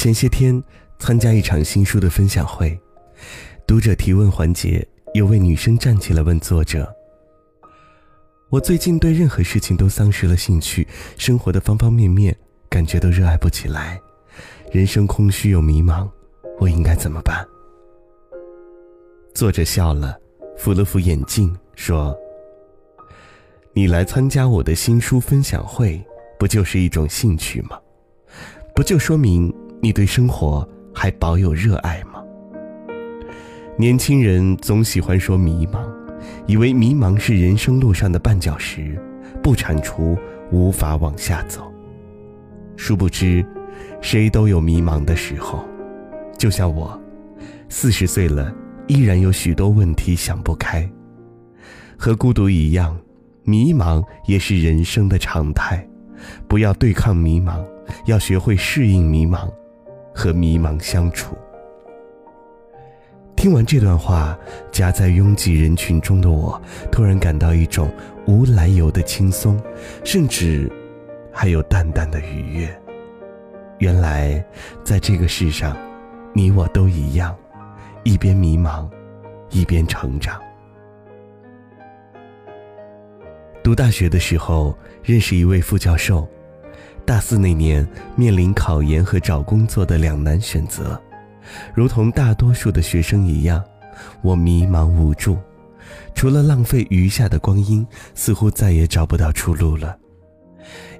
前些天参加一场新书的分享会，读者提问环节，有位女生站起来问作者：“我最近对任何事情都丧失了兴趣，生活的方方面面感觉都热爱不起来，人生空虚又迷茫，我应该怎么办？”作者笑了，扶了扶眼镜，说：“你来参加我的新书分享会，不就是一种兴趣吗？不就说明你对生活还保有热爱吗？”年轻人总喜欢说迷茫，以为迷茫是人生路上的绊脚石，不铲除无法往下走。殊不知，谁都有迷茫的时候，就像我，四十岁了。依然有许多问题想不开，和孤独一样，迷茫也是人生的常态。不要对抗迷茫，要学会适应迷茫，和迷茫相处。听完这段话，夹在拥挤人群中的我，突然感到一种无来由的轻松，甚至还有淡淡的愉悦。原来，在这个世上，你我都一样。一边迷茫，一边成长。读大学的时候，认识一位副教授。大四那年，面临考研和找工作的两难选择，如同大多数的学生一样，我迷茫无助，除了浪费余下的光阴，似乎再也找不到出路了。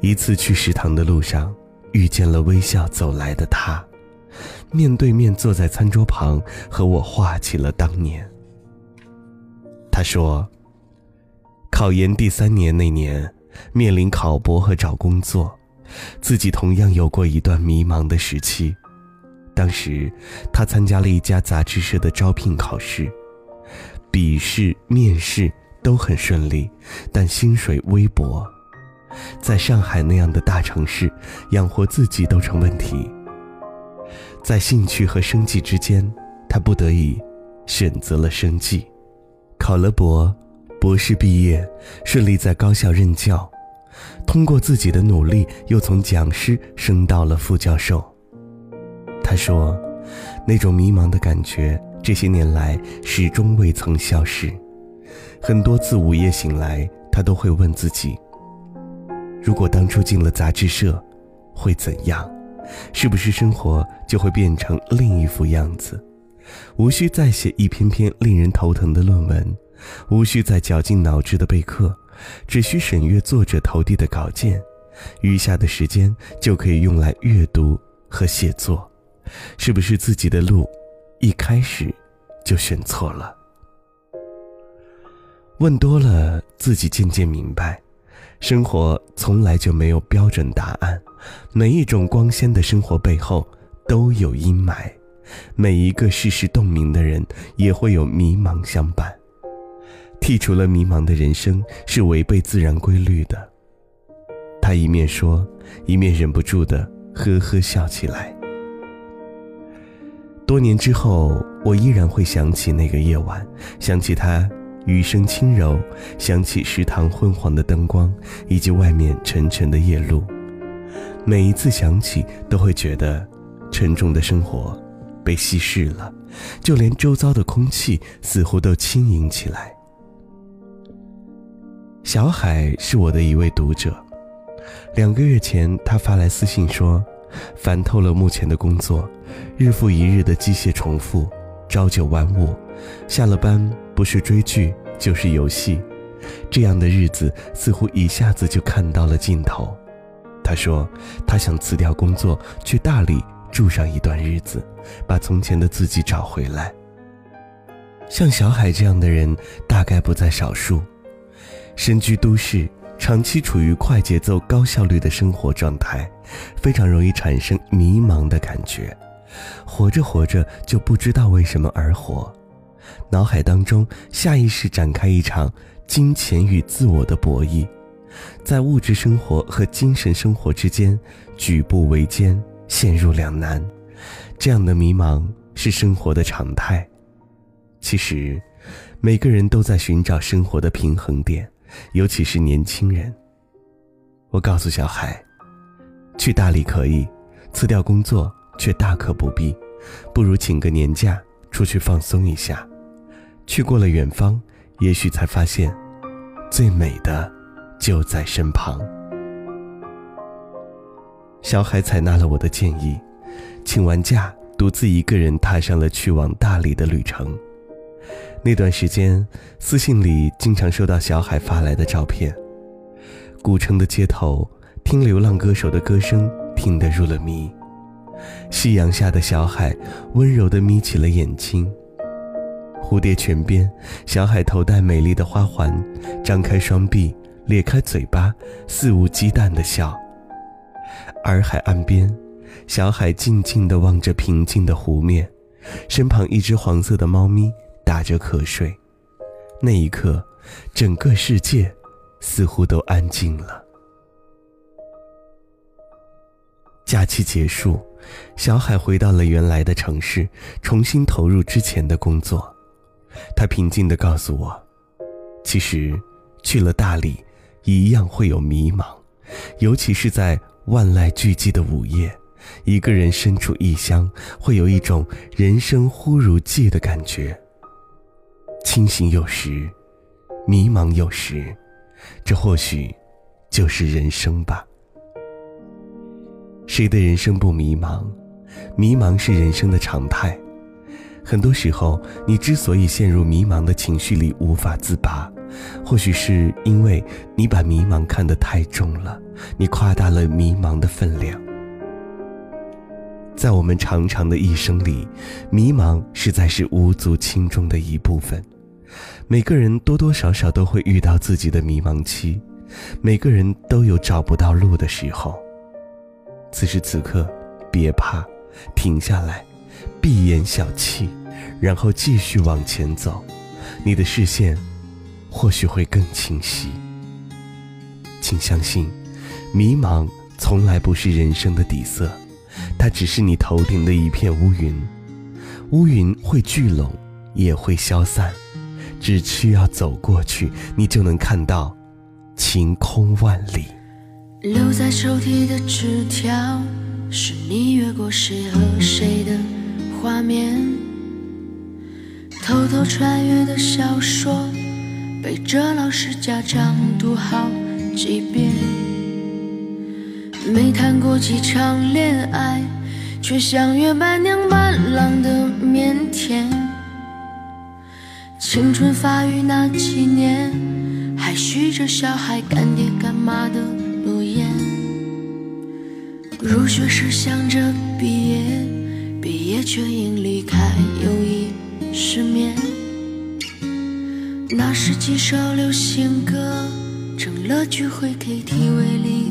一次去食堂的路上，遇见了微笑走来的他。面对面坐在餐桌旁，和我话起了当年。他说：“考研第三年那年，面临考博和找工作，自己同样有过一段迷茫的时期。当时，他参加了一家杂志社的招聘考试，笔试、面试都很顺利，但薪水微薄，在上海那样的大城市，养活自己都成问题。”在兴趣和生计之间，他不得已选择了生计，考了博，博士毕业，顺利在高校任教，通过自己的努力，又从讲师升到了副教授。他说：“那种迷茫的感觉，这些年来始终未曾消失。很多次午夜醒来，他都会问自己：如果当初进了杂志社，会怎样？”是不是生活就会变成另一副样子？无需再写一篇篇令人头疼的论文，无需再绞尽脑汁的备课，只需审阅作者投递的稿件，余下的时间就可以用来阅读和写作。是不是自己的路一开始就选错了？问多了，自己渐渐明白。生活从来就没有标准答案，每一种光鲜的生活背后都有阴霾，每一个世事洞明的人也会有迷茫相伴。剔除了迷茫的人生是违背自然规律的。他一面说，一面忍不住的呵呵笑起来。多年之后，我依然会想起那个夜晚，想起他。雨声轻柔，想起食堂昏黄的灯光，以及外面沉沉的夜路。每一次想起，都会觉得沉重的生活被稀释了，就连周遭的空气似乎都轻盈起来。小海是我的一位读者，两个月前他发来私信说，烦透了目前的工作，日复一日的机械重复，朝九晚五，下了班。不是追剧就是游戏，这样的日子似乎一下子就看到了尽头。他说，他想辞掉工作，去大理住上一段日子，把从前的自己找回来。像小海这样的人大概不在少数，身居都市，长期处于快节奏、高效率的生活状态，非常容易产生迷茫的感觉，活着活着就不知道为什么而活。脑海当中下意识展开一场金钱与自我的博弈，在物质生活和精神生活之间举步维艰，陷入两难。这样的迷茫是生活的常态。其实，每个人都在寻找生活的平衡点，尤其是年轻人。我告诉小海，去大理可以，辞掉工作却大可不必，不如请个年假出去放松一下。去过了远方，也许才发现，最美的就在身旁。小海采纳了我的建议，请完假，独自一个人踏上了去往大理的旅程。那段时间，私信里经常收到小海发来的照片，古城的街头，听流浪歌手的歌声，听得入了迷。夕阳下的小海，温柔地眯起了眼睛。蝴蝶泉边，小海头戴美丽的花环，张开双臂，咧开嘴巴，肆无忌惮地笑。洱海岸边，小海静静地望着平静的湖面，身旁一只黄色的猫咪打着瞌睡。那一刻，整个世界似乎都安静了。假期结束，小海回到了原来的城市，重新投入之前的工作。他平静地告诉我：“其实，去了大理，一样会有迷茫，尤其是在万籁俱寂的午夜，一个人身处异乡，会有一种人生忽如寄的感觉。清醒有时，迷茫有时，这或许就是人生吧。谁的人生不迷茫？迷茫是人生的常态。”很多时候，你之所以陷入迷茫的情绪里无法自拔，或许是因为你把迷茫看得太重了，你夸大了迷茫的分量。在我们长长的一生里，迷茫实在是无足轻重的一部分。每个人多多少少都会遇到自己的迷茫期，每个人都有找不到路的时候。此时此刻，别怕，停下来。闭眼小憩，然后继续往前走，你的视线或许会更清晰。请相信，迷茫从来不是人生的底色，它只是你头顶的一片乌云。乌云会聚拢，也会消散，只需要走过去，你就能看到晴空万里。留在抽屉的纸条，是你越过谁和谁的。画面，偷偷穿越的小说，背着老师家长读好几遍。没谈过几场恋爱，却像约伴娘伴郎的腼腆。青春发育那几年，还许着小孩干爹干妈的诺言。入学时想着毕业。毕业却因离开友谊失眠，那时几首流行歌成了聚会 KTV 里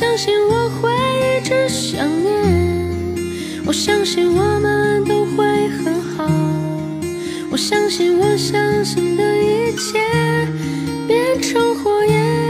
相信我会一直想念。我相信我们都会很好，我相信我相信的一切变成火焰，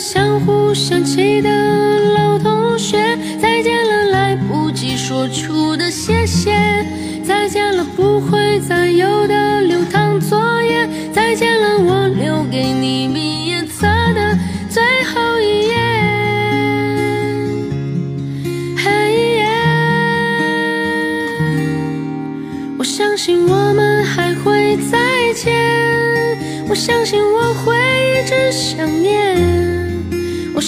相互想起的老同学，再见了，来不及说出的谢谢，再见了，不会再有的流淌作业，再见了，我留给你毕业册的最后一页。嘿耶，我相信我们还会再见，我相信我会一直想念，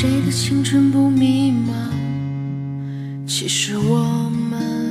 谁的青春不迷茫？其实我们